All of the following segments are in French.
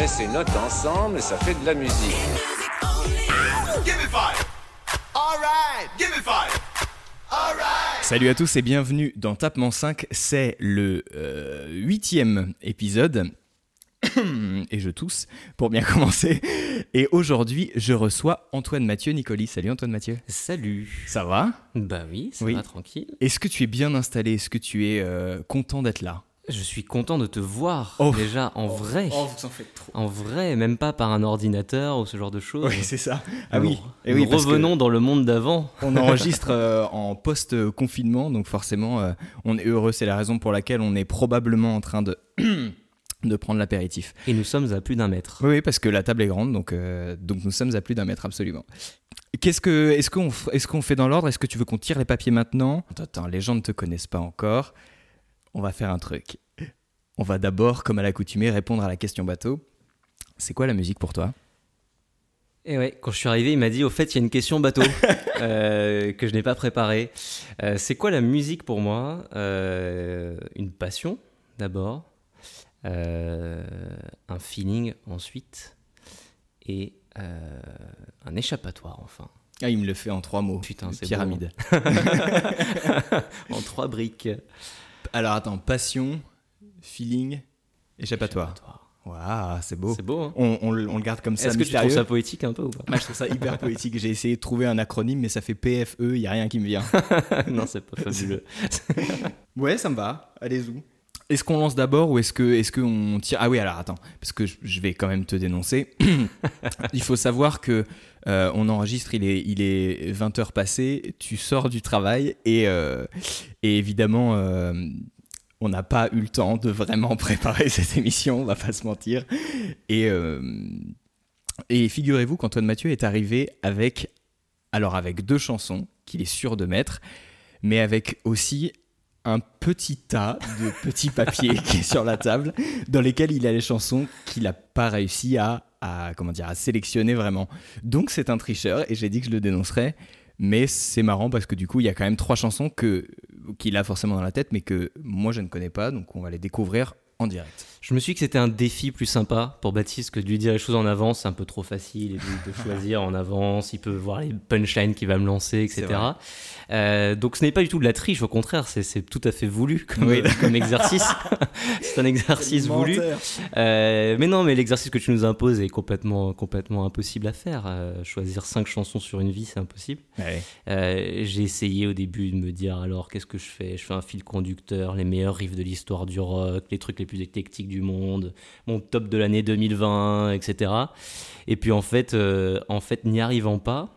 Met ses notes ensemble et ça fait de la musique. Salut à tous et bienvenue dans Tapement 5, c'est le euh, huitième épisode. et je tousse pour bien commencer. Et aujourd'hui, je reçois Antoine Mathieu Nicoli. Salut Antoine Mathieu. Salut. Ça va? Bah oui, ça Oui. va tranquille. Est-ce que tu es bien installé? Est-ce que tu es euh, content d'être là? Je suis content de te voir Oh. déjà en vrai. vous en faites trop. En vrai, même pas par un ordinateur ou ce genre de choses. Oui, c'est ça. Ah oui. Et oui que revenons dans le monde d'avant. On enregistre euh, en post-confinement, donc forcément, euh, on est heureux. C'est la raison pour laquelle on est probablement en train de, de prendre l'apéritif. Et nous sommes à plus d'un mètre. Oui, oui, parce que la table est grande, donc, euh, donc nous sommes à plus d'un mètre, absolument. Qu'est-ce que, est-ce qu'on, est-ce qu'on fait dans l'ordre? Est-ce que tu veux qu'on tire les papiers maintenant? Attends, les gens ne te connaissent pas encore. On va faire un truc. On va d'abord, comme à l'accoutumée, répondre à la question bateau. C'est quoi la musique pour toi? Et ouais, quand je suis arrivé, il m'a dit au fait, il y a une question bateau euh, que je n'ai pas préparée. Euh, c'est quoi la musique pour moi? Euh, Une passion d'abord, un feeling ensuite, et un échappatoire enfin. Ah, il me le fait en trois mots. Putain, c'est pyramide. en trois briques. Alors attends, passion, feeling, échappatoire. Échappatoire. Waouh, c'est beau. C'est beau. Hein On, on le on le garde comme ça, Est-ce que tu trouves ça poétique un peu ou pas Moi, je trouve ça hyper poétique. J'ai essayé de trouver un acronyme, mais ça fait PFE, il n'y a rien qui me vient. Non, c'est pas fabuleux. Ouais, ça me va. Allez-y. Est-ce qu'on lance d'abord ou est-ce que est-ce qu'on tire? Ah oui, alors attends, parce que je- vais quand même te dénoncer. il faut savoir que euh, on enregistre, il est il est 20 heures passées, tu sors du travail et euh, et évidemment euh, on n'a pas eu le temps de vraiment préparer cette émission, on va pas se mentir. Et et figurez-vous qu'Antoine Mathieu est arrivé avec alors avec deux chansons qu'il est sûr de mettre, mais avec aussi un petit tas de petits papiers qui est sur la table, dans lesquels il a les chansons qu'il n'a pas réussi à, comment dire, à sélectionner vraiment. Donc c'est un tricheur, et j'ai dit que je le dénoncerais, mais c'est marrant parce que du coup, il y a quand même trois chansons que qu'il a forcément dans la tête, mais que moi je ne connais pas, donc on va les découvrir en direct. Je me suis dit que c'était un défi plus sympa pour Baptiste que de lui dire les choses en avance, c'est un peu trop facile et de, de choisir en avance, il peut voir les punchlines qu'il va me lancer, etc. Euh, donc ce n'est pas du tout de la triche, au contraire, c'est tout à fait voulu comme, Oui. comme exercice. c'est un exercice voulu. Euh, mais non, mais l'exercice que tu nous imposes est complètement, complètement impossible à faire. Euh, choisir cinq chansons sur une vie, c'est impossible. Ouais. J'ai essayé au début de me dire alors qu'est-ce que je fais? Je fais un fil conducteur, les meilleurs riffs de l'histoire du rock, les trucs les plus éclectiques du monde, mon top de l'année 2020, etc. Et puis en fait, euh, en fait, n'y arrivant pas,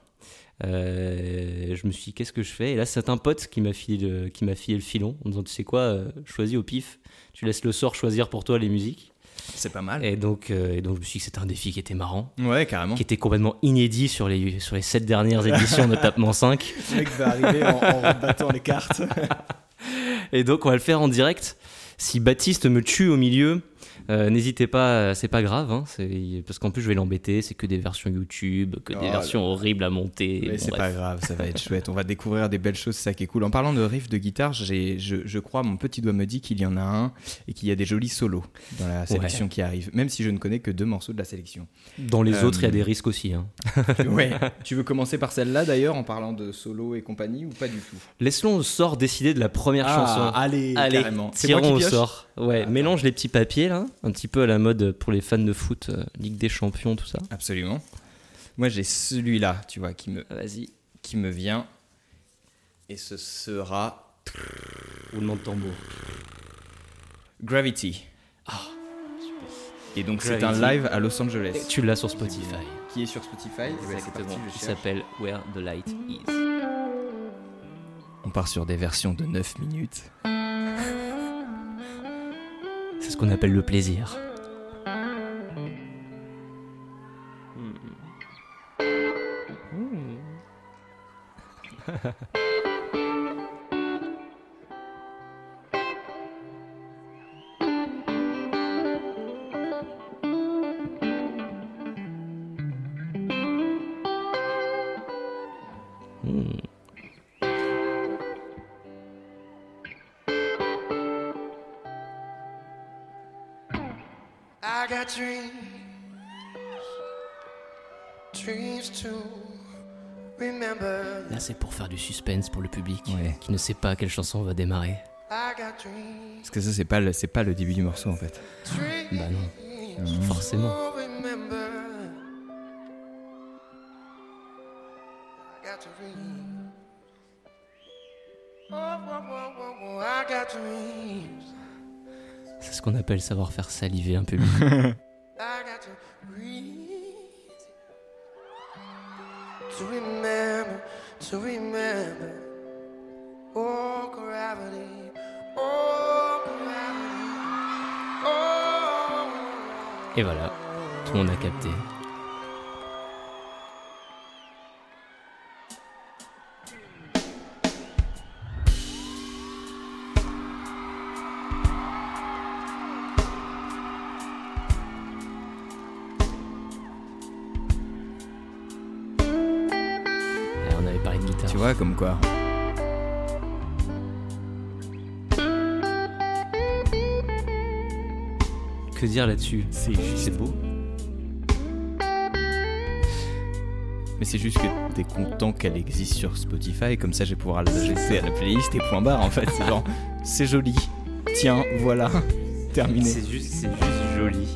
euh, je me suis dit qu'est-ce que je fais? Et là, c'est un pote qui m'a filé le, qui m'a filé le filon en me disant tu sais quoi, euh, choisis au pif, tu laisses le sort choisir pour toi les musiques. C'est pas mal. Et donc, euh, et donc je me suis dit que c'était un défi qui était marrant. Ouais, carrément. Qui était complètement inédit sur les, sur les sept dernières éditions de Tapement 5. Le mec va arriver en, en rebattant les cartes. Et donc on va le faire en direct. Si Baptiste me tue au milieu, euh, n'hésitez pas, c'est pas grave, hein, parce qu'en plus je vais l'embêter, c'est que des versions YouTube, que des Oh versions horribles à monter. Mais Bon, c'est pas grave, ça va être chouette. On va découvrir des belles choses, c'est ça qui est cool. En parlant de riff de guitare, je, je crois, mon petit doigt me dit qu'il y en a un et qu'il y a des jolis solos dans la sélection qui arrive, même si je ne connais que deux morceaux de la sélection. Dans les Euh, autres, il y a des risques aussi. hein. ouais. Tu veux commencer par celle-là d'ailleurs, en parlant de solo et compagnie, ou pas du tout? Laissons le sort décider de la première Ah, chanson. allez, Allez, carrément. Tirons au pioche? sort. Ouais, Attends. mélange les petits papiers là, un petit peu à la mode pour les fans de foot, euh, Ligue des Champions, tout ça. Absolument. Moi, j'ai celui-là, tu vois, qui me, Vas-y. qui me vient. Et ce sera Roulement de tambour. Gravity. Et donc, c'est un live à Los Angeles. Tu l'as sur Spotify. Qui est sur Spotify Et c'est parti, Exactement. je Qui s'appelle Where the Light Is. On part sur des versions de 9 minutes. C'est ce qu'on appelle le plaisir. Hmm. Hmm. I got dreams, dreams to remember. Là, c'est pour faire du suspense pour le public Ouais. qui ne sait pas quelle chanson va démarrer. I got dreams, Parce que ça, c'est pas, le- c'est pas le début du morceau en fait. dreams Bah non, forcément. Qu'on appelle savoir faire saliver un public. I got to breathe. To remember, to remember. Oh, gravity. Oh, gravity. Oh. Et voilà, tout le monde a capté. Comme quoi. Que dire là-dessus? C'est c'est beau. Mais c'est juste que t'es content qu'elle existe sur Spotify, comme ça je vais pouvoir l'ajouter à la playlist et point barre en fait. C'est genre, c'est joli. Tiens, voilà, terminé. C'est juste, c'est juste joli.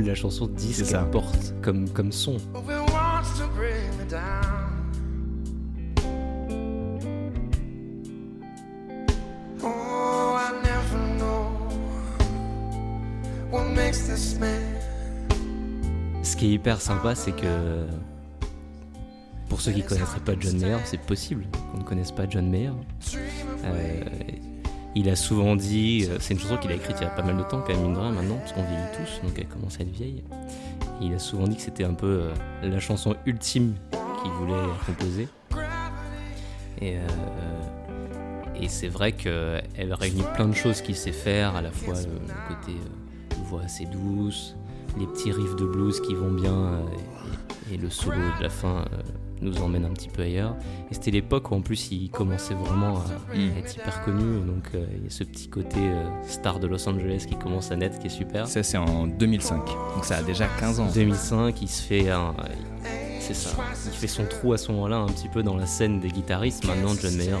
De la chanson dit ce qu'elle porte comme, comme son. oh, it wants to bring me down. I never know what makes this man. Ce qui est hyper sympa, c'est que pour ceux qui connaîtraient pas John Mayer, c'est possible qu'on ne connaisse pas John Mayer. Euh, il a souvent dit, euh, c'est une chanson qu'il a écrite il y a pas mal de temps, quand même, mine de maintenant, parce qu'on vieillit tous, donc elle commence à être vieille. Il a souvent dit que c'était un peu euh, la chanson ultime qu'il voulait composer. Et, euh, et c'est vrai qu'elle réunit plein de choses qu'il sait faire, à la fois le côté voix assez douce, les petits riffs de blues qui vont bien et, le solo de la fin nous emmène un petit peu ailleurs. Et c'était l'époque où en plus il commençait vraiment à, à être hyper connu, donc euh, il y a ce petit côté euh, star de Los Angeles qui commence à naître qui est super. Ça c'est en 2005, donc ça a déjà 15 ans. 2005, il se fait un. C'est ça. Il fait son trou à ce moment-là, un petit peu dans la scène des guitaristes. Maintenant, John Mayer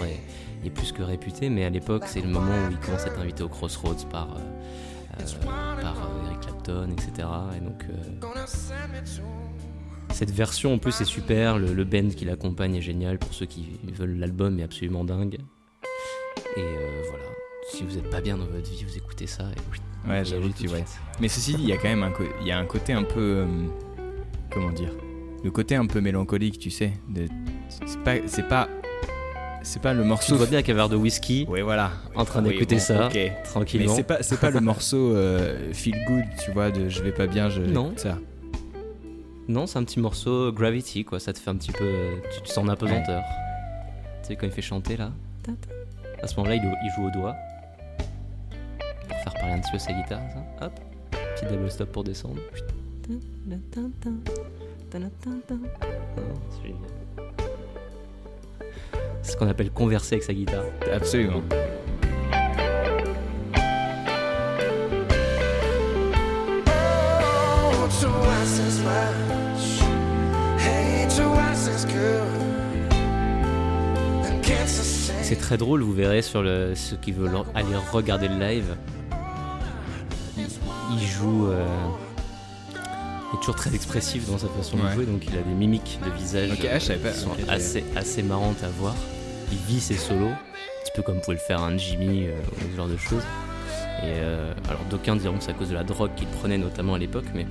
est, est plus que réputé, mais à l'époque, c'est le moment où il commence à être invité au Crossroads par, euh, par Eric Clapton, etc. Et donc, cette version en plus est super. Le, le band qui l'accompagne est génial. Pour ceux qui veulent l'album, est absolument dingue. Et euh, voilà. Si vous n'êtes pas bien dans votre vie, vous écoutez ça. Et, Ouais, j'avoue, allez tu vois. Mais ceci dit, il y a quand même un, y a un côté un peu. euh, comment dire? Le côté un peu mélancolique, tu sais. C'est pas. C'est pas. C'est pas le Tu morceau. vois bien qu'un verre de whisky, Ouais, voilà. en train Oui, d'écouter bon, ça, ok. Mais tranquillement. c'est pas, c'est pas le morceau euh, feel good, tu vois, de je vais pas bien, je. Non. Ça. Non, c'est un petit morceau Gravity, quoi. Ça te fait un petit peu. Tu te sens en apesanteur. Tu sais, quand il fait chanter là. À ce moment-là, il, il joue au doigt. Pour faire parler un petit peu sa guitare, ça. Hop. Petit double stop pour descendre. C'est génial. C'est ce qu'on appelle converser avec sa guitare. Absolument. C'est très drôle, vous verrez sur le, ceux qui veulent aller regarder le live. Il, il joue. euh, il est toujours très expressif dans sa façon de jouer, donc il a des mimiques de visage ah, pas. qui sont assez, assez marrantes à voir. Il vit ses solos, un petit peu comme pouvait le faire un Jimmy euh, ou ce genre de choses. Et euh, alors d'aucuns diront que c'est à cause de la drogue qu'il prenait notamment à l'époque, mais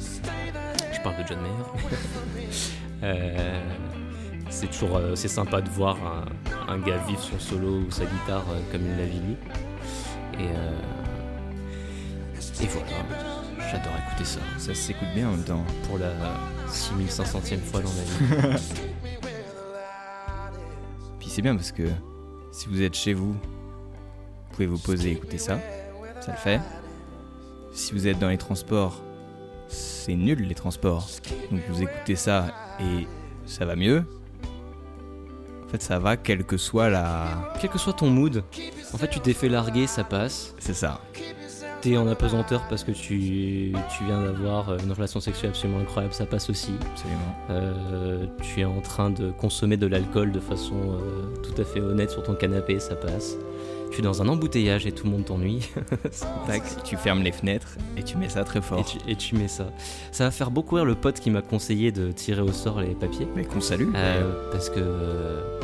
je parle de John Mayer. Euh, c'est toujours euh, c'est sympa de voir un, un gars vivre son solo ou sa guitare euh, comme il l'a vécu. Et, euh, et voilà, j'adore écouter ça. Ça s'écoute bien en même temps. Pour la 6500e fois dans ma vie. Puis c'est bien parce que si vous êtes chez vous, vous pouvez vous poser et écouter ça. Ça le fait. Si vous êtes dans les transports, c'est nul les transports. Donc vous écoutez ça et ça va mieux. En fait, ça va quelle que soit la. Quel que soit ton mood, en fait, tu t'es fait larguer, ça passe. C'est ça. T'es en apesanteur parce que tu, tu viens d'avoir une relation sexuelle absolument incroyable, ça passe aussi. Absolument. Euh, tu es en train de consommer de l'alcool de façon euh, tout à fait honnête sur ton canapé, ça passe. Tu es dans un embouteillage et tout le monde t'ennuie. Tac, tu fermes les fenêtres et tu mets ça très et, fort. tu, et tu mets ça. Ça va faire beaucoup rire le pote qui m'a conseillé de tirer au sort les papiers. Mais qu'on salue. Euh, parce que euh,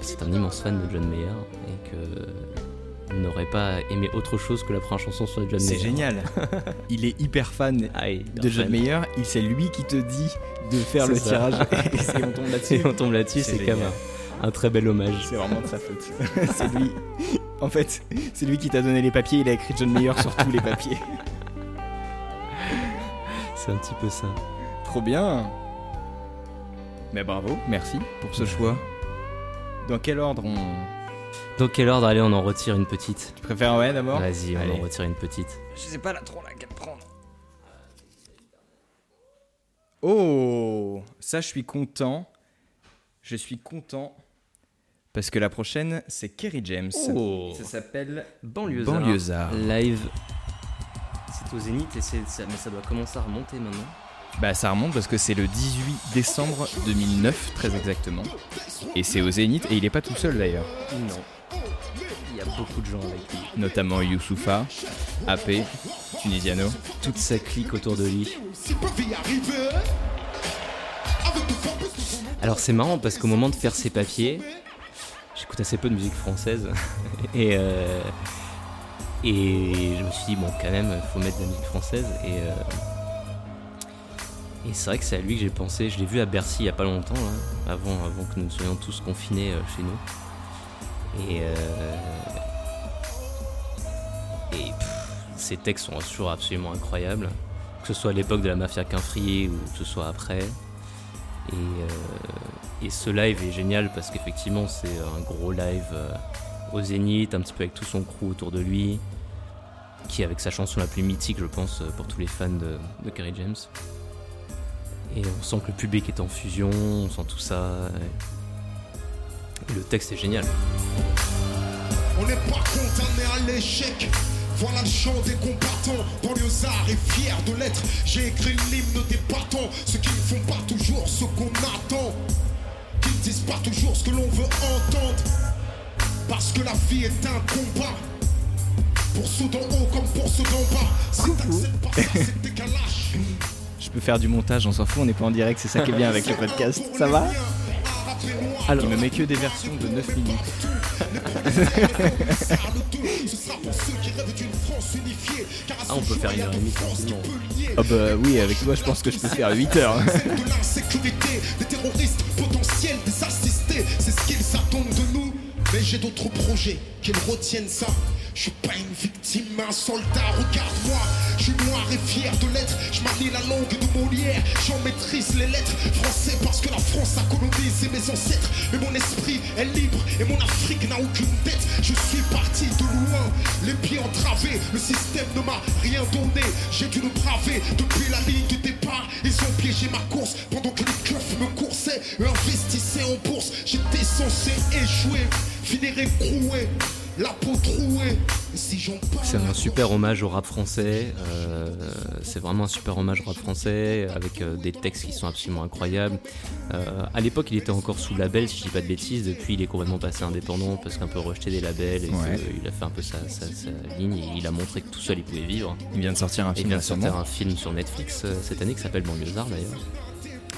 c'est un immense fan de John Mayer et que n'aurait pas aimé autre chose que la première chanson sur John C'est Mayer. génial. Il est hyper fan Ah, est de John. Mayer. Il c'est lui qui te dit de faire C'est le ça. tirage. et c'est- on tombe là-dessus. Et on tombe là-dessus, C'est c'est quand même un très bel hommage. C'est vraiment de sa faute. c'est lui. En fait, c'est lui qui t'a donné les papiers. Il a écrit John Mayer sur tous les papiers. C'est un petit peu ça. Trop bien. Mais bravo, merci pour ce choix. Dans quel ordre on. Dans quel ordre Allez, on en retire une petite. Tu préfères ouais d'abord Vas-y, on Allez. en retire une petite. Je sais pas là trop laquelle prendre. Oh, ça je suis content. Je suis content parce que la prochaine c'est Kerry James. Oh. Ça s'appelle Banlieusard. Banlieusard. Live. C'est au Zénith et c'est ça, mais ça doit commencer à remonter maintenant. Bah ça remonte parce que c'est le 18 décembre 2009 très exactement. Et c'est au Zénith et il est pas tout seul d'ailleurs. Non. Il y a beaucoup de gens avec lui. Notamment Youssoufa, AP, Tunisiano. Toute sa clique autour de lui. Alors c'est marrant parce qu'au moment de faire ses papiers, j'écoute assez peu de musique française et euh, et je me suis dit bon quand même faut mettre de la musique française et euh, et c'est vrai que c'est à lui que j'ai pensé. Je l'ai vu à Bercy il y a pas longtemps avant avant que nous soyons tous confinés euh, chez nous et euh, ses textes sont toujours absolument incroyables que ce soit à l'époque de la mafia Quinfrier ou que ce soit après. Et, euh, et ce live est génial parce qu'effectivement c'est un gros live euh, au Zénith, un petit peu avec tout son crew autour de lui, qui avec sa chanson la plus mythique je pense pour tous les fans de, de Kerry James. Et on sent que le public est en fusion, on sent tout ça. Le texte est génial. On n'est pas condamné à l'échec. Voilà le chant des combattants. Banlieusard est fier de l'être. J'ai écrit l'hymne des battants. Ceux qui ne font pas toujours ce qu'on attend. Qui ne disent pas toujours ce que l'on veut entendre. Parce que la vie est un combat. Pour ceux d'en haut comme pour ceux d'en bas. Si t'acceptes pas ça, c'est décalage. Je peux faire du montage, on s'en fout, on n'est pas en direct, c'est ça qui est bien avec le podcast. Ça va Alors, Il me met que des versions de 9 minutes. ah, on peut faire une heure et demie tranquillement. Ah bah oui, avec toi je pense que je peux faire 8 heures. de l'insécurité, des terroristes potentiels, des assistés, c'est ce qu'ils attendent de nous. Mais j'ai d'autres projets, qu'ils retiennent ça. Je suis pas une victime, un soldat, regarde-moi. Je suis noir et fier de l'être. Je manie la langue de Molière, j'en maîtrise les lettres. Français parce que la France a colonisé mes ancêtres. Mais mon esprit est libre et mon Afrique n'a aucune dette. Je suis parti de loin, les pieds entravés. Le système ne m'a rien donné. J'ai dû le braver depuis la ligne de départ. Ils ont piégé ma course pendant que les keufs me coursaient. Eux investissaient en bourse. J'étais censé échouer, finir écroué, la peau trouée. Et si j'en parle, C'est un super hommage au rap français. euh, c'est vraiment un super hommage au rap français avec euh, des textes qui sont absolument incroyables. Euh, à l'époque, il était encore sous label, si je dis pas de bêtises. Depuis, il est complètement passé indépendant parce qu'un peu rejeté des labels et Ouais. qu'il a fait un peu sa, sa- sa ligne. Et il a montré que tout seul, il pouvait vivre. Il vient de sortir un il film vient de sortir récemment. un film sur Netflix euh, cette année qui s'appelle Banlieusard d'ailleurs.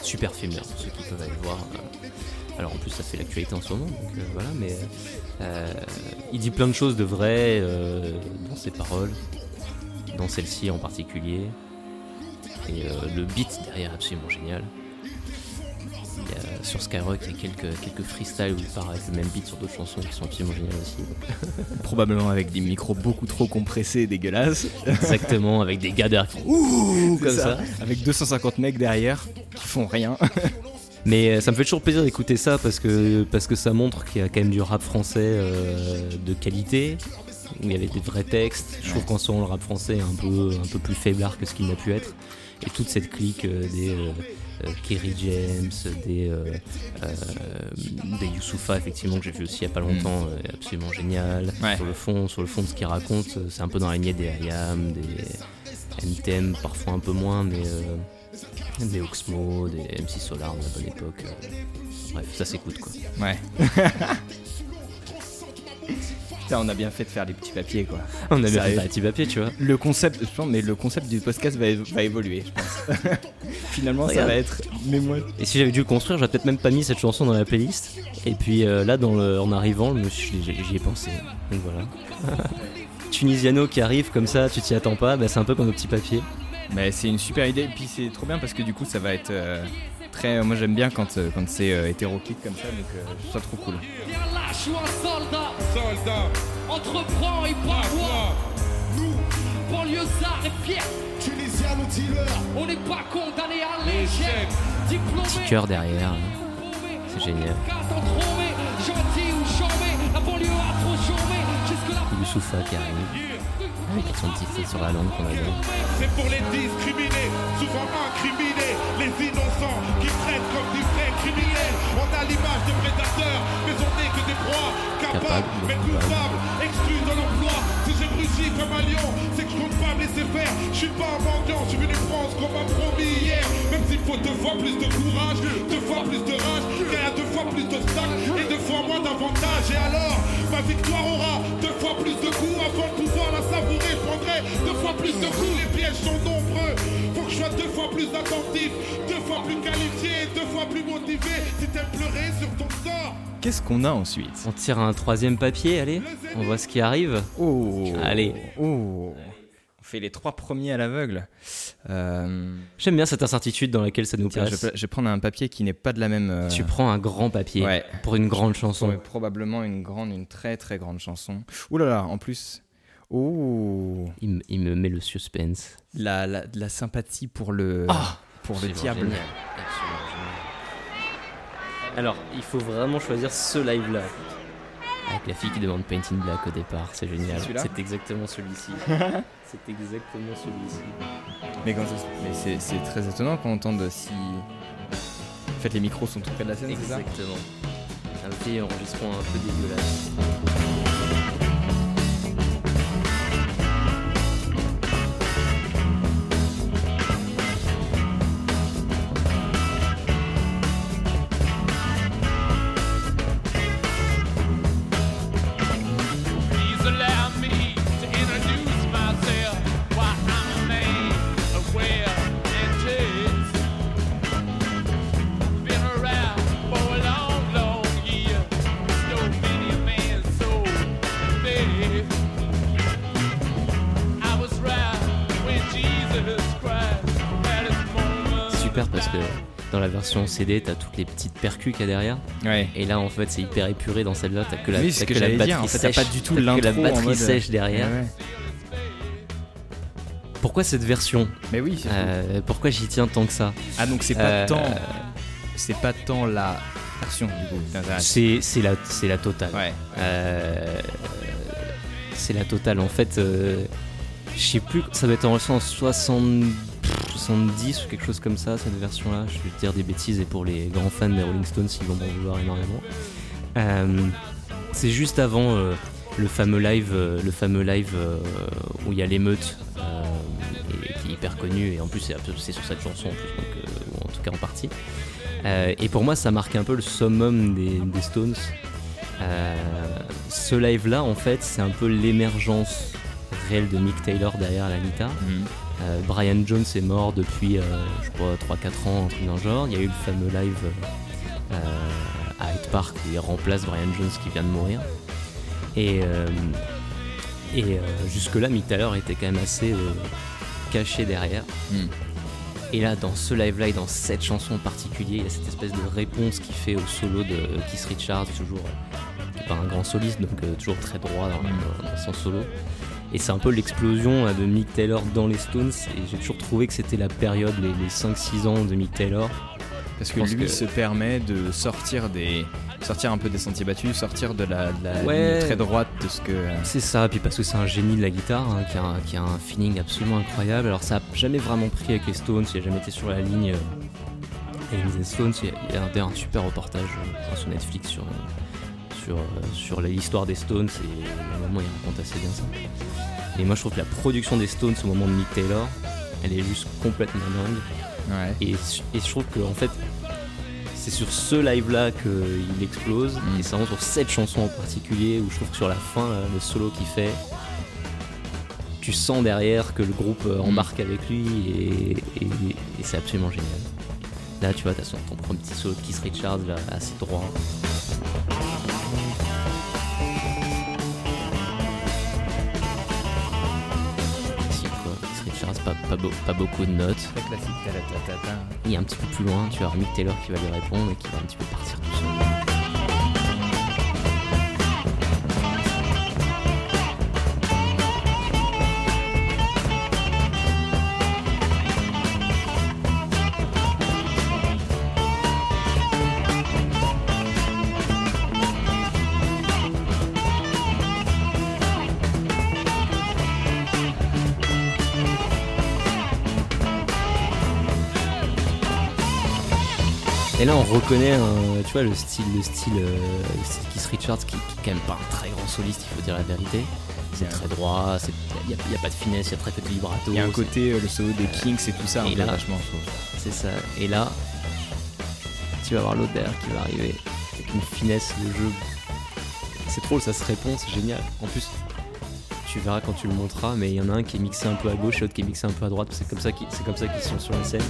Super film ceux qui peuvent aller le voir. euh. Alors en plus ça fait l'actualité en ce moment, donc euh, voilà, mais euh, il dit plein de choses de vraies euh, dans ses paroles, dans celle-ci en particulier. Et euh, le beat derrière est absolument génial. sur Skyrock, il y a quelques, quelques freestyles où il part avec le même beat sur d'autres chansons qui sont absolument géniales aussi. Probablement avec des micros beaucoup trop compressés et dégueulasses. Exactement, avec des gars derrière qui font ouh comme C'est ça. Avec 250 mecs derrière qui font rien. Mais euh, ça me fait toujours plaisir d'écouter ça parce que, parce que ça montre qu'il y a quand même du rap français euh, de qualité, où il y avait des vrais textes. Je trouve qu'en ce moment, le rap français est un peu, un peu plus faiblard que ce qu'il n'a pu être. Et toute cette clique euh, des euh, Kerry James, des, euh, euh, des Youssoufa, effectivement, que j'ai vu aussi il n'y a pas longtemps, euh, est absolument génial. Ouais. Sur, le fond, sur le fond de ce qu'il raconte, c'est un peu dans la lignée des IAM, des NTM, parfois un peu moins, mais. Des Oxmo, des MC Solar de la bonne époque. euh, Bref, ça s'écoute quoi. Ouais. Putain, on a bien fait de faire les petits papiers quoi. On a bien fait un petit papier, tu vois. Le concept, je pense, mais le concept du podcast va, va évoluer, je pense. Finalement, ça va être. Mais moi, Et si j'avais dû le construire, j'aurais peut-être même pas mis cette chanson dans la playlist. Et puis euh, là, dans le, en arrivant, je me suis- j'y j'y ai pensé. Donc voilà. Tunisiano qui arrive comme ça, tu t'y attends pas, bah, c'est un peu comme nos petits papiers. Mais c'est une super idée, et puis c'est trop bien parce que du coup ça va être euh, très. Moi j'aime bien quand, euh, quand c'est euh, hétéroclite comme ça, donc euh, je trouve ça trop cool. Viens là, je suis un soldat. Soldat, Entreprends et bravois. nous, Banlieusard et fier. Tunisiens, nos dealers. On n'est pas condamné à l'échec. Diplômé. Petit cœur derrière. C'est génial. Gentil ou chambé. La banlieue a trop chômé. Jusque-là. Youssoufa qui arrive. Sur la langue qu'on. C'est pour les discriminés, souvent incriminés, les innocents qui traitent comme des criminels. On a l'image de prédateurs, mais on n'est que des proies, capables, mais coupables, exclus de l'emploi. Si je rugis comme un lion, c'est que je compte pas me laisser faire. Je suis pas un mendiant, je suis venu France comme m'a promis hier. Même s'il faut deux fois plus de courage, deux fois plus de rage, car il y a deux fois plus d'obstacles et deux fois moins d'avantages. Et alors, ma victoire aura deux fois plus de coups avant de pouvoir la savourer. Je prendrai deux fois plus de coups, les pièges sont nombreux. Faut que je sois deux fois plus attentif, deux fois plus qualifié, deux fois plus motivé. Si t'aimes pleurer sur ton sort, Qu'est-ce qu'on a ensuite? On tire un troisième papier, allez. On voit ce qui arrive. Oh Allez. Oh On fait les trois premiers à l'aveugle. Euh, J'aime bien cette incertitude dans laquelle ça nous tiens, je, place. vais- je vais prendre un papier qui n'est pas de la même. euh, Tu prends un grand papier Ouais. pour une grande chanson. Probablement une grande, une très très grande chanson. Ouh là là, en plus. Oh Il, me- il me met le suspense. la, la, de la sympathie pour le, Ah pour le diable. génial. Alors, il faut vraiment choisir ce live-là. Avec la fille qui demande Paint in Black au départ, c'est génial. C'est exactement celui-ci. c'est exactement celui-ci. Mais, quand ça- mais c'est, c'est très étonnant qu'on entende si. En fait, les micros sont tout près de la scène, c'est ça Exactement. Un vieil enregistrement un peu dégueulasse. Version CD, t'as toutes les petites percus qu'il y a derrière. Ouais. Et là, en fait, c'est hyper épuré dans celle-là. T'as que la, Oui, ce que la batterie dire. En fait, t'as sèche. pas du tout T'as que la batterie mode- sèche derrière. Ouais, ouais. Pourquoi cette version? Mais oui, Euh, Pourquoi j'y tiens tant que ça? Ah, donc c'est pas Euh, tant. C'est pas tant la version, du coup. C'est c'est la, c'est la totale. Ouais. Euh, c'est la totale. En fait, euh, je sais plus, ça doit être en 60 70 ou quelque chose comme ça, cette version-là. Je vais dire des bêtises et pour les grands fans des Rolling Stones, ils vont m'en vouloir énormément. Euh, c'est juste avant euh, le fameux live, euh, le fameux live où il y a l'émeute, qui est hyper connu et en plus c'est sur cette chanson en plus, donc, en tout cas en partie. Et pour moi, ça marque un peu le summum des, Stones. Ce live-là, en fait, c'est un peu l'émergence réelle de Mick Taylor derrière la guitare. Mhm. Euh, Brian Jones est mort depuis, euh, je crois, 3-4 ans, un truc dans le genre. Il y a eu le fameux live euh, à Hyde Park où il remplace Brian Jones qui vient de mourir. Et, et jusque-là, Mick Taylor était quand même assez caché derrière. Mhm. Et là, dans ce live-là et dans cette chanson en particulier, il y a cette espèce de réponse qu'il fait au solo de Keith Richards, toujours, qui est pas un grand soliste, donc toujours très droit dans, dans- dans son solo. Et c'est un peu l'explosion là, de Mick Taylor dans les Stones, et j'ai toujours trouvé que c'était la période, les, les 5-6 ans de Mick Taylor. Parce que lui que- se permet de sortir des sortir un peu des sentiers battus, sortir de la, de la Ouais. ligne très droite de ce que. C'est ça, puis parce que c'est un génie de la guitare, hein, qui, a un, qui a un feeling absolument incroyable. Alors ça a jamais vraiment pris avec les Stones, il a jamais été sur la ligne euh, Rolling Stones. Il y a, il y a d'ailleurs un super reportage euh, sur Netflix sur, euh, sur, euh, sur l'histoire des Stones, et à un moment il raconte assez bien ça. Et moi je trouve que la production des Stones au moment de Mick Taylor, elle est juste complètement dingue. Ouais. Et, et je trouve que en fait, c'est sur ce live-là qu'il explose. Mm. Et c'est vraiment sur cette chanson en particulier où je trouve que sur la fin, là, le solo qu'il fait, tu sens derrière que le groupe euh, embarque avec lui et, et- et c'est absolument génial. Là, tu vois, t'as son- ton premier petit solo de Keith Richards là, assez droit. Pas, pas, beau- pas beaucoup de notes. Très classique. ta ta ta ta ta. Et un petit peu plus loin, tu as Mick Taylor qui va lui répondre et qui va un petit peu partir tout seul. Et là, on reconnaît, un- tu vois, le style, le style, euh, le style Keith Richards, qui, qui est quand même pas un très grand soliste, il faut dire la vérité. C'est Ouais. très droit, il n'y a, pas de finesse, il y a très peu de vibrato. Il y a un côté, euh, le solo des Kings et tout ça, et un peu là- vachement, trouve. C'est ça. Et là, tu vas voir l'autre derrière qui va arriver avec une finesse de jeu. C'est drôle, ça se répond, c'est génial. En plus, tu verras quand tu le montreras, mais il y en a un qui est mixé un peu à gauche et l'autre qui est mixé un peu à droite. C'est comme ça qu'ils c'est comme ça qu'ils sont sur la scène.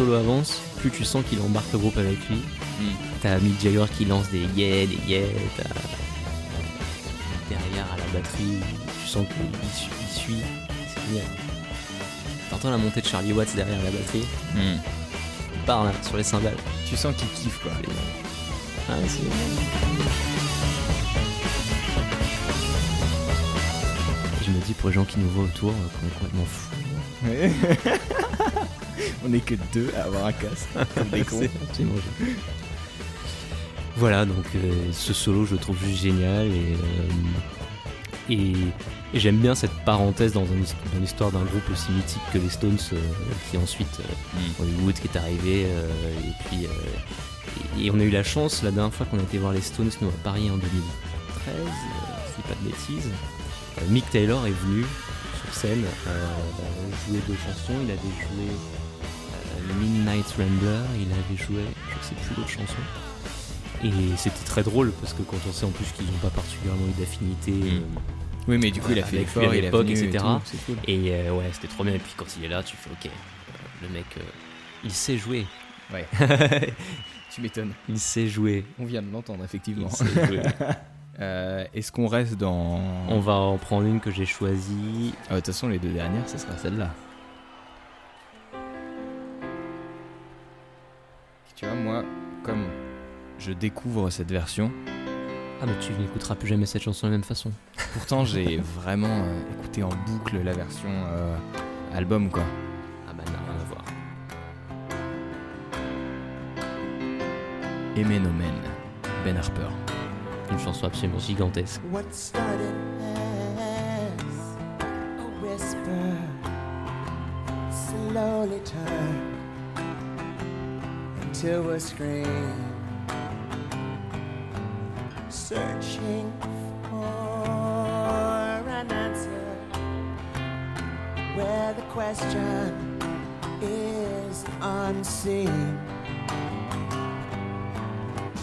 Solo avance, plus tu sens qu'il embarque le groupe avec lui. Mm. T'as Mick Jagger qui lance des yeah, des yeah. T'as derrière à la batterie, tu sens qu'il suit. il suit. C'est génial. T'entends la montée de Charlie Watts derrière la batterie. Hmm. Il part là, sur les cymbales. Tu sens qu'il kiffe quoi. Ah, Je me dis pour les gens qui nous voient autour, euh, qu'on est complètement fous. Ouais. On est que deux à avoir un casque. Comme des cons. C'est absolument génial. Voilà, donc euh, ce solo, je le trouve juste génial et, euh, et, et j'aime bien cette parenthèse dans, dans l'histoire d'un groupe aussi mythique que les Stones, euh, qui ensuite euh, Hollywood qui est arrivé et puis et, et on a eu la chance la dernière fois qu'on a été voir les Stones nous à Paris en 2013, euh, si pas de bêtises. Mick Taylor est venu sur scène jouer deux chansons. Il avait joué Midnight Rambler, il avait joué, je sais plus l'autre chanson. Et c'était très drôle parce que quand on sait en plus qu'ils n'ont pas particulièrement eu d'affinité. euh, Oui, mais du coup, il a fait l'effort, il et etc. tout, c'est cool. Et euh, ouais, c'était trop bien. Et puis quand il est là, tu fais ok, euh, le mec, il sait jouer. Ouais. tu m'étonnes. Il sait jouer. On vient de l'entendre, effectivement. Il sait jouer. Euh, Est-ce qu'on reste dans. On va en prendre une que j'ai choisie. Ah, De toute façon, les deux dernières, ce sera celle-là. Tu vois, moi, comme je découvre cette version, Ah bah tu n'écouteras plus jamais cette chanson de la même façon. pourtant j'ai vraiment euh, écouté en boucle la version euh, album, quoi. Ah bah n'a rien à voir. Emenomen, Ben Harper. Une chanson absolument gigantesque. What started as a whisper slowly turned a scream, searching for an answer where the question is unseen.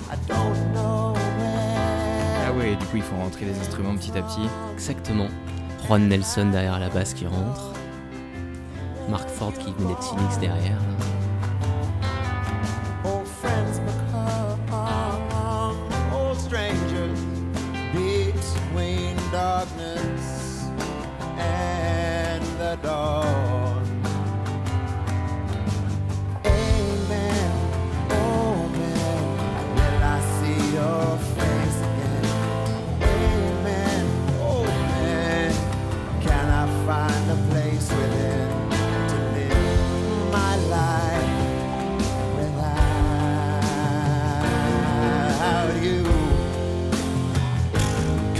I don't know where. Ah ouais, du coup, il faut rentrer les instruments petit à petit. Exactement. Juan Nelson derrière la basse qui rentre. Mark Ford qui venait de Phoenix derrière.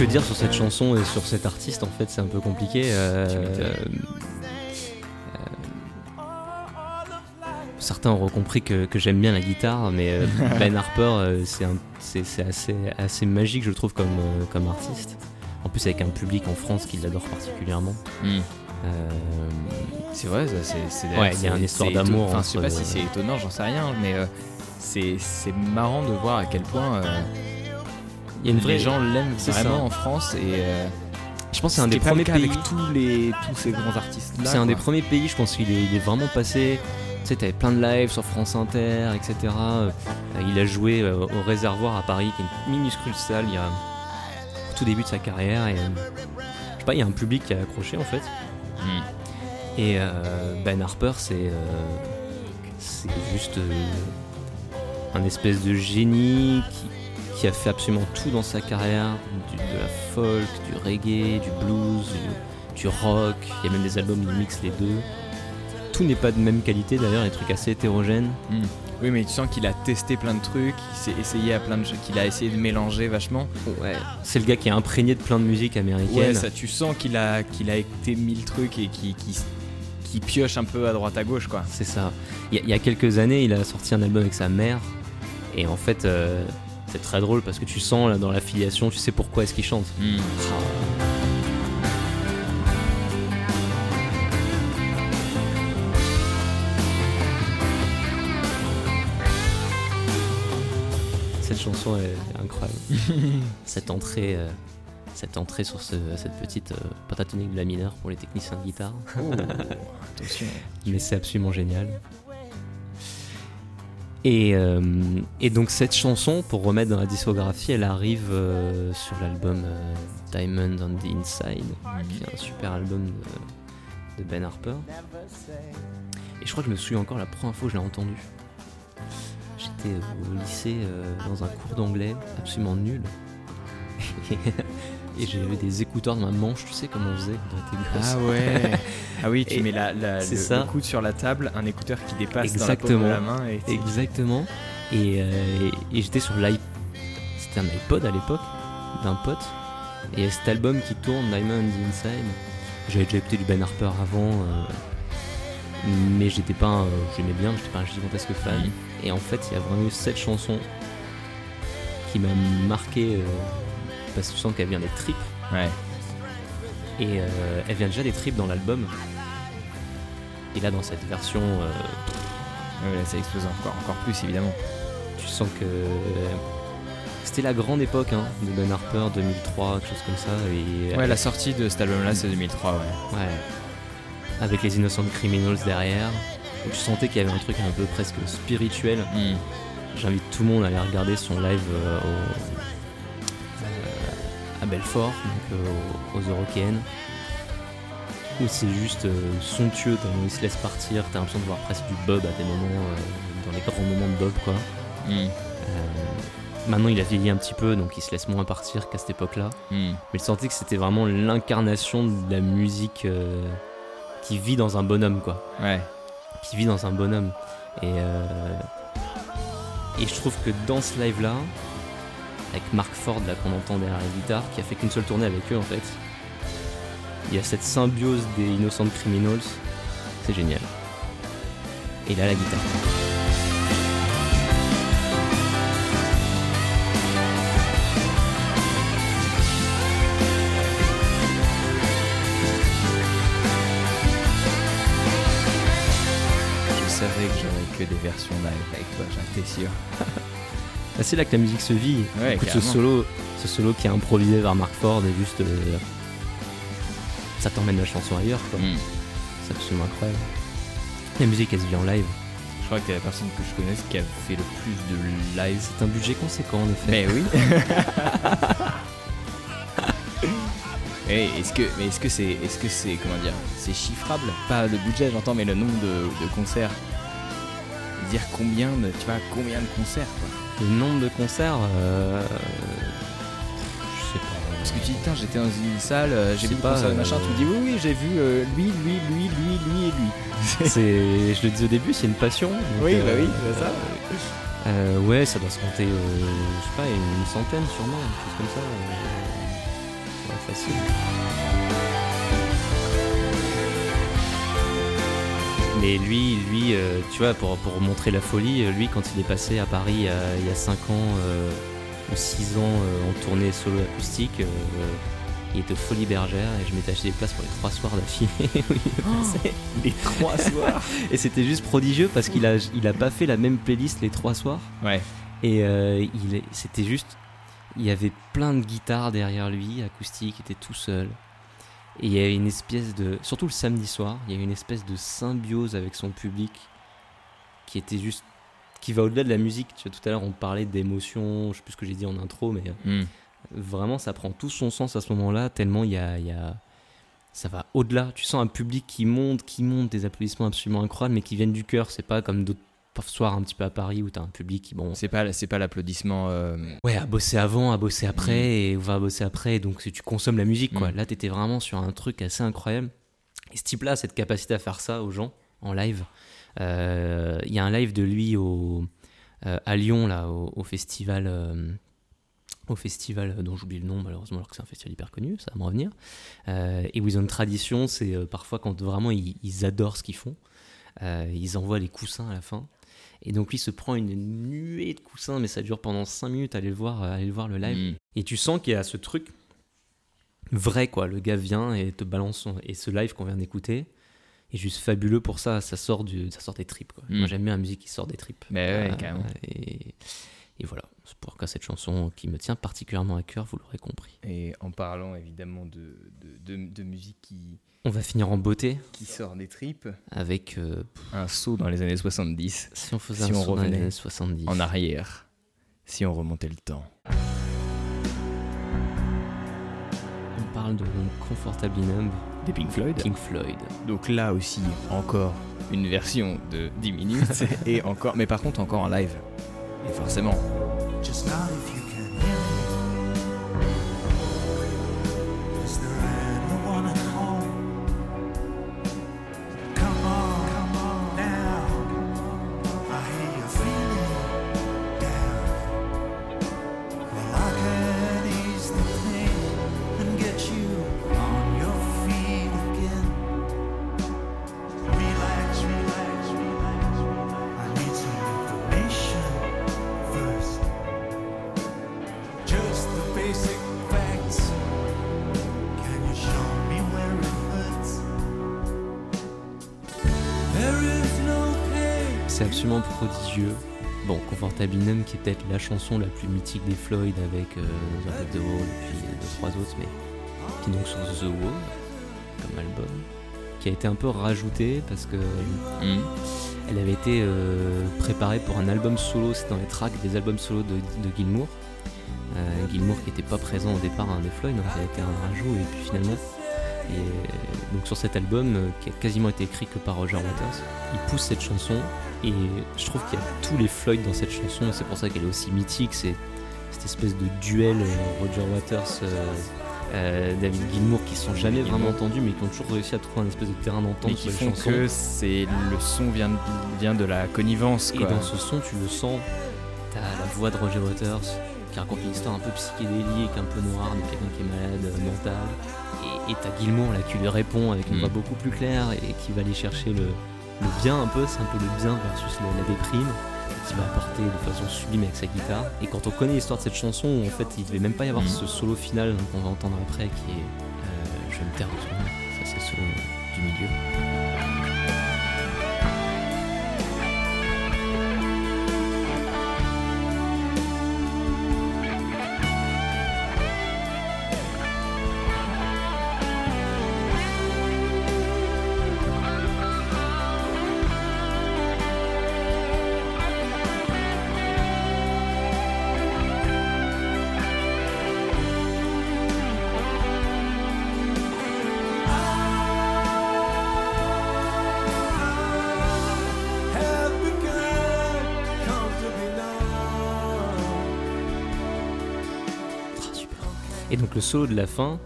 Dire sur cette chanson et sur cet artiste en fait c'est un peu compliqué. euh, certains auront compris que, que j'aime bien la guitare, mais euh, Ben Harper euh, c'est assez, assez magique je trouve comme, comme artiste. En plus avec un public en France qui l'adore particulièrement. Hmm. Euh, C'est vrai, c'est. Ouais, il y a c'est- une histoire d'amour Enfin, je sais pas si c'est étonnant, j'en sais rien, mais euh, c'est marrant de voir à quel point Il y a une vraie les gens l'aiment vraiment ça. en France et. euh, Je pense que c'est un des premiers pays. avec tous les tous ces grands artistes. C'est un des premiers pays, je pense qu'il est, il est vraiment passé. Tu sais, t'avais plein de lives sur France Inter, etc. Euh, Il a joué euh, au Réservoir à Paris, qui est une minuscule salle, il y a au tout début de sa carrière. Et, je sais pas, il y a un public qui a accroché en fait. Hmm. Et Ben Harper, c'est c'est juste un espèce de génie qui, qui a fait absolument tout dans sa carrière, du- de la folk, du reggae, du blues, du, du rock. Il y a même des albums qui mixent les deux. Tout n'est pas de même qualité d'ailleurs, des trucs assez hétérogènes. Hmm. Oui, mais tu sens qu'il a testé plein de trucs, qu'il s'est essayé à plein de choses, qu'il a essayé de mélanger vachement. Ouais. C'est le gars qui est imprégné de plein de musique américaine. Ouais, ça, tu sens qu'il a qu'il a été mille trucs et qui qui qui pioche un peu à droite à gauche quoi. C'est ça. Il y, a, il y a quelques années, il a sorti un album avec sa mère. Et en fait, euh, c'est très drôle parce que tu sens là, dans l'affiliation, tu sais pourquoi est-ce qu'il chante. Hmm. Cette chanson est incroyable. cette entrée, euh, cette entrée sur ce- cette petite euh, pentatonique de la mineure pour les techniciens de guitare. Oh, attention. Mais c'est absolument génial. Et, euh, et donc cette chanson, pour remettre dans la discographie, elle arrive euh, sur l'album euh, Diamond on the Inside, qui est un super album de, Ben Harper. Et je crois que je me souviens encore la première fois que je l'ai entendu. J'étais au lycée dans un cours d'anglais absolument nul. Et eu des écouteurs dans ma manche, tu sais comment on faisait gosse. Ah ouais. Ah oui, tu Et mets la, la- le, ça. le coude sur la table, un écouteur qui dépasse Exactement. dans la paume de la main et Exactement. Et, euh, et- et j'étais sur l'iPod. C'était un iPod à l'époque, d'un pote. Et il y a cet album qui tourne, Diamond on the Inside. J'avais déjà écouté du Ben Harper avant. euh, mais j'étais pas un- j'aimais bien, j'étais pas un gigantesque fan. Mhm. Et en fait, il y a vraiment eu cette chanson qui m'a marqué euh, parce que je sens qu'elle vient des tripes. Ouais. Et euh, elle vient déjà des tripes dans l'album. Et là, dans cette version, euh, Ouais, là, ça explose encore encore plus évidemment. tu sens que c'était la grande époque hein, de Ben Harper, 2003, quelque chose comme ça. Et Ouais, la sortie de cet album là c'est 2003 ouais. Ouais. Avec les Innocent Criminals derrière. Donc, je sentais qu'il y avait un truc un peu presque spirituel. Hmm. J'invite tout le monde à aller regarder son live euh, au- euh, Belfort, donc euh, aux, aux Eurokéennes. Où c'est juste euh, somptueux, tellement il se laisse partir, t'as l'impression de voir presque du Bob à des moments, euh, dans les grands moments de Bob quoi. Euh, maintenant il a vieilli un petit peu, donc il se laisse moins partir qu'à cette époque-là. Hmm. Mais je sentais que c'était vraiment l'incarnation de la musique euh, qui vit dans un bonhomme, quoi. Ouais. Qui vit dans un bonhomme. Et, euh, Et je trouve que dans ce live-là, avec Mark Ford là qu'on entend derrière la guitare, qui a fait qu'une seule tournée avec eux en fait, il y a cette symbiose des Innocent Criminals, c'est génial. Et là la guitare. Je savais que j'aurais que des versions live avec toi, j'en étais sûr. Ah, c'est là que la musique se vit. Ouais, Écoute, ce solo, ce solo qui est improvisé par Mark Ford est juste. euh, ça t'emmène la chanson ailleurs, quoi. Mm. C'est absolument incroyable. La musique, elle se vit en live. Je crois que t'es la personne que je connaisse qui a fait le plus de live. C'est un budget conséquent, en effet. Mais oui. Eh, est-ce que, mais est-ce que c'est, est-ce que c'est, comment dire, c'est chiffrable? Pas le budget, j'entends, mais le nombre de, de concerts. Dire combien de, tu vois, combien de concerts, quoi. Le nombre de concerts, euh, je sais pas. Parce que tu dis, putain, j'étais dans une salle, euh, j'ai vu le concert pas, de machin, euh, tu me dis, oui, oui, j'ai vu euh, lui, lui, lui, lui, lui et lui. C'est, je le disais au début, c'est une passion. donc, Oui, euh, bah oui, c'est ça. euh, ouais, ça doit se compter, euh, je sais pas, une centaine sûrement, quelque chose comme ça. euh, ouais, facile. Mais lui, lui, euh, tu vois, pour, pour montrer la folie, euh, lui, quand il est passé à Paris euh, il y a 5 ans euh, ou 6 ans euh, en tournée solo acoustique, euh, il était aux Folies Bergères et je m'étais acheté des places pour les 3 soirs d'affilée où il est passé. Les trois soirs. Et c'était juste prodigieux parce qu'il a, il a pas fait la même playlist les 3 soirs. Ouais. Et euh, il est- c'était juste. Il y avait plein de guitares derrière lui, acoustique, il était tout seul. Et il y avait une espèce de. Surtout le samedi soir, il y avait une espèce de symbiose avec son public qui était juste. qui va au-delà de la musique. Tu vois, tout à l'heure, on parlait d'émotions, je sais plus ce que j'ai dit en intro, mais euh, Hmm. vraiment, ça prend tout son sens à ce moment-là, tellement il y a. y a- ça va au-delà. Tu sens un public qui monte, qui monte, des applaudissements absolument incroyables, mais qui viennent du cœur. C'est pas comme d'autres soirs un petit peu à Paris où t'as un public qui, bon, C'est pas, c'est pas l'applaudissement. euh, Ouais, à bosser avant, à bosser après, et on va bosser après. Donc, si tu consommes la musique, quoi. Mm. Là, t'étais vraiment sur un truc assez incroyable. Et ce type-là, cette capacité à faire ça aux gens en live. Euh, Il y a un live de lui au, euh, à Lyon, là, au, au festival. au festival dont j'oublie le nom malheureusement alors que c'est un festival hyper connu, ça va me revenir. Et où ils ont une tradition, c'est parfois quand vraiment ils, ils adorent ce qu'ils font, euh, ils envoient les coussins à la fin. Et donc lui se prend une nuée de coussins, mais ça dure pendant 5 minutes, allez le voir, euh, allez le voir le live. hmm. Et tu sens qu'il y a ce truc vrai, quoi. Le gars vient et te balance son- et ce live qu'on vient d'écouter est juste fabuleux pour ça. Ça sort, du, ça sort des tripes, quoi. Mm. Moi j'aime bien la musique qui sort des tripes. Mais ouais, Euh, carrément. Et, et voilà, c'est pourquoi cette chanson qui me tient particulièrement à cœur, vous l'aurez compris. Et en parlant évidemment de, de, de- de musique qui, On va finir en beauté qui sort des tripes, avec. euh, un saut dans les années 70, si on faisait Si un on saut dans les années 70. en arrière, si on remontait le temps. On parle de Comfortably Numb, Des Pink Floyd. Pink Floyd. Donc là aussi, encore une version de 10 minutes, et encore, mais par contre encore en live. Et forcément, Just prodigieux. Bon, Comfortably Numb qui est peut-être la chanson la plus mythique des Floyd avec euh, The Wall et puis euh, deux trois autres, mais qui est donc sur The Wall comme album, qui a été un peu rajoutée parce que hmm, elle avait été euh, préparée pour un album solo, c'est dans les tracks des albums solo de, de Gilmour. Euh, Gilmour qui n'était pas présent au départ hein, des Floyd, donc ça a été un rajout et puis finalement. Et donc sur cet album euh, qui a quasiment été écrit que par Roger Waters, il pousse cette chanson et je trouve qu'il y a tous les Floyd dans cette chanson et c'est pour ça qu'elle est aussi mythique. C'est cette espèce de duel euh, Roger Waters. euh, euh, David Gilmour qui se sont jamais vraiment entendus mais qui ont toujours réussi à trouver un espèce de terrain d'entente sur les font chansons. que c'est le son vient, vient de la connivence. Et dans ce son, tu le sens T'as la voix de Roger Waters qui raconte une histoire un peu psychédélique, un peu noire de quelqu'un qui est malade euh, mental. Et et t'as Gilmour là qui lui répond avec une Mm. voix beaucoup plus claire et qui va aller chercher le, le bien un peu, c'est un peu le bien versus la, la déprime, qui va apporter de façon sublime avec sa guitare. Et quand on connaît l'histoire de cette chanson, en fait il devait même pas y avoir Mm. ce solo final qu'on va entendre après qui est. euh, je vais me taire de son nom, ça c'est le solo du milieu. Solo de la fin,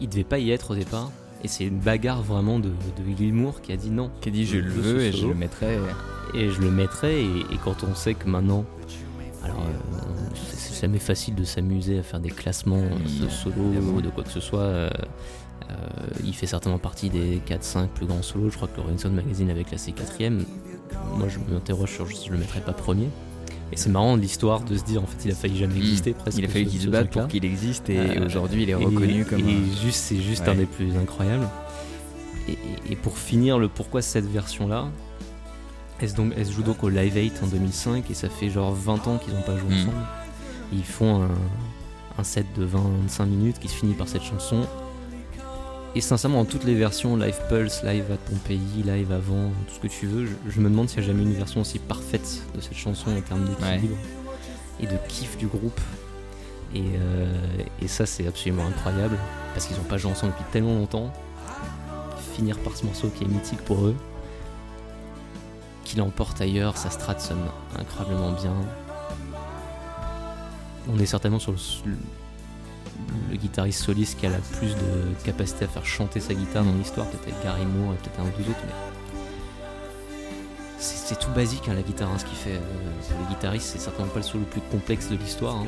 il devait pas y être au départ. Et c'est une bagarre vraiment de, de Gilmour qui a dit non. Qui a dit je le veux et je le mettrai. Et je le mettrai. Et, et quand on sait que maintenant. Alors, euh, c'est jamais facile de s'amuser à faire des classements euh, de solo ou de quoi que ce soit. euh, euh, il fait certainement partie des 4-5 plus grands solos. Je crois que le Rolling Stone Magazine avait classé 4 Moi, je m'interroge sur si je le mettrais pas premier. Et c'est marrant l'histoire de se dire en fait il a failli jamais exister presque. Il a fallu qu'il se batte pour qu'il existe et Euh, aujourd'hui il est et- reconnu comme. et un- juste, c'est juste Ouais. un des plus incroyables. Et, pour finir, le pourquoi cette elle se, donc, elle se joue donc au Live 8 en 2005 et ça fait genre 20 ans qu'ils n'ont pas joué Mhm. ensemble. Ils font un, un set de 25 minutes qui se finit par cette chanson. Et sincèrement, en toutes les versions, Live Pulse, Live à ton pays, Live avant, tout ce que tu veux, je, je me demande s'il n'y a jamais une version aussi parfaite de cette chanson en termes d'équilibre et de kiff du groupe. Et, euh, et ça, c'est absolument incroyable parce qu'ils n'ont pas joué ensemble depuis tellement longtemps. Finir par ce morceau qui est mythique pour eux, qu'il emporte ailleurs, sa strat sonne incroyablement bien. On est certainement sur le, le- guitariste soliste qui a la plus de capacité à faire chanter sa guitare dans l'histoire, peut-être Gary Moore et peut-être un ou deux autres, mais c'est tout basique hein, la guitare, hein, ce qu'il fait. Euh, le guitariste, c'est certainement pas le solo le plus complexe de l'histoire. hein.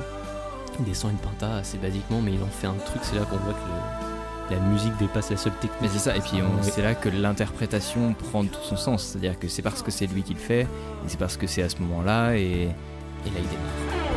Il descend une pinta assez basiquement, mais il en fait un truc, c'est là qu'on voit que le- la musique dépasse la seule technique. Mais c'est ça, et puis on- Ouais. c'est là que l'interprétation prend tout son sens. C'est-à-dire que c'est parce que c'est lui qui le fait, et c'est parce que c'est à ce moment-là, et, Et là, il démarre.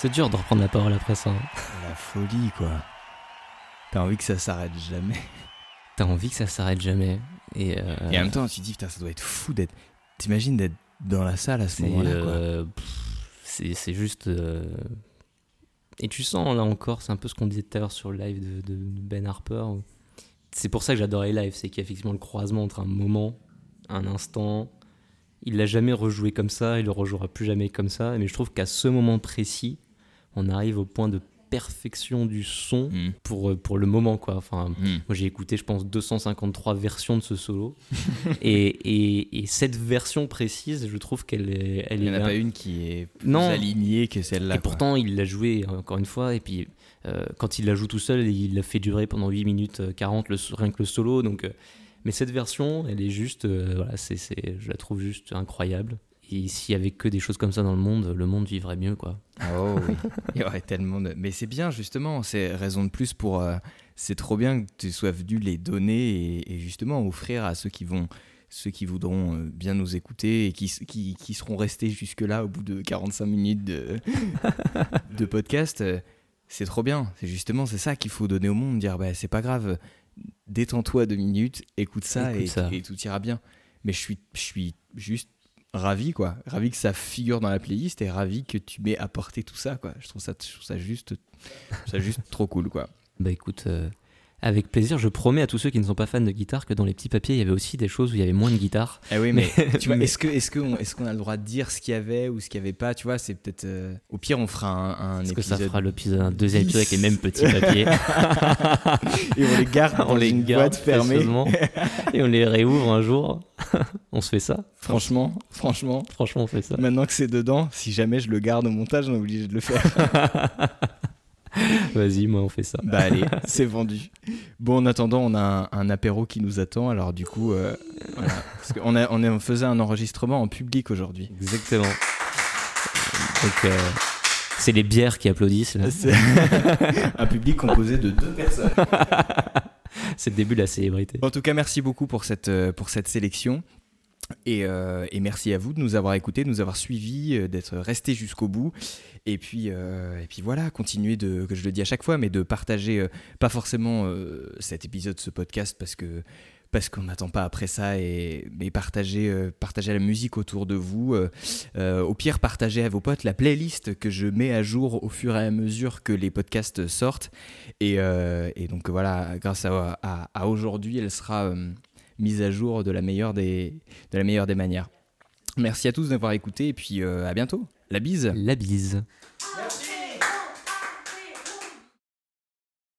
C'est dur de reprendre la parole après ça. hein. La folie, quoi. T'as envie que ça s'arrête jamais. T'as envie que ça s'arrête jamais. Et, euh, Et en même temps, tu te dis, putain, ça doit être fou d'être. T'imagines d'être dans la salle à ce moment-là, quoi. euh, c'est juste. euh, Et tu sens là encore, c'est un peu ce qu'on disait tout à l'heure sur le live de, de Ben Harper. C'est pour ça que j'adore les lives, c'est qu'il y a effectivement le croisement entre un moment, un instant. Il l'a jamais rejoué comme ça, il le rejouera plus jamais comme ça. Mais je trouve qu'à ce moment précis, on arrive au point de perfection du son Mm. pour, euh, pour le moment quoi. Enfin, Mm. moi j'ai écouté je pense 253 versions de ce solo et, et, et cette version précise je trouve qu'elle est elle Il n'y en a pas une qui est plus Non. alignée que celle-là. et quoi. pourtant il l'a joué encore une fois et puis euh, quand il la joue tout seul il l'a fait durer pendant 8 minutes euh, 40 le, so- rien que le solo donc euh, mais cette version elle est juste euh, voilà c'est c'est- je la trouve juste incroyable et s'il y avait que des choses comme ça dans le monde le monde vivrait mieux quoi Oh oui, il y aurait tellement de... Mais c'est bien justement, c'est raison de plus pour... euh, c'est trop bien que tu sois venu les donner et, et justement offrir à ceux qui vont ceux qui voudront euh, bien nous écouter et qui, qui, qui seront restés jusque-là au bout de 45 minutes de, de podcast, euh, c'est trop bien. C'est justement c'est ça qu'il faut donner au monde, dire bah, c'est pas grave, détends-toi deux minutes, écoute ça, Écoute et, ça. et tout ira bien. Mais je suis, je suis juste ravi quoi. Ravi que ça figure dans la playlist et ravi que tu m'aies apporté tout ça quoi. Je trouve ça je trouve ça juste ça juste trop cool quoi. Bah écoute, euh, avec plaisir, je promets à tous ceux qui ne sont pas fans de guitare que dans les petits papiers, il y avait aussi des choses où il y avait moins de guitare. eh oui mais, tu vois mais- est-ce que est-ce que on- est-ce qu'on a le droit de dire ce qu'il y avait ou ce qu'il y avait pas? Tu vois c'est peut-être euh, au pire on fera un, un Est-ce que ça épisode fera l'épisode, un deuxième 10. épisode avec les mêmes petits papiers? Et on les garde On dans les une garde boîte fermée et on les réouvre un jour. on se fait ça? Franchement franchement Franchement, on fait ça. maintenant que c'est dedans si jamais je le garde au montage on est obligé de le faire Vas-y, moi, on fait ça. bah allez c'est vendu bon en attendant on a un, un apéro qui nous attend alors du coup euh, voilà parce qu'on a on, on faisait un enregistrement en public aujourd'hui Exactement. Donc, euh, c'est les bières qui applaudissent. là. C'est un public composé de deux personnes. C'est le début de la célébrité. En tout cas, merci beaucoup pour cette, euh, pour cette sélection. Et, euh, et merci à vous de nous avoir écoutés, de nous avoir suivis, euh, d'être restés jusqu'au bout. Et puis, euh, et puis voilà, continuer de, que je le dis à chaque fois, mais de partager, pas forcément cet épisode, ce podcast, parce que parce qu'on n'attend pas après ça, et, mais partager, euh, la musique autour de vous. au pire, partagez à vos potes la playlist que je mets à jour au fur et à mesure que les podcasts sortent. Et, et donc voilà, grâce à, à- aujourd'hui, elle sera mise à jour de la meilleure des, manières. Merci à tous d'avoir écouté et puis euh, à bientôt. La bise La bise.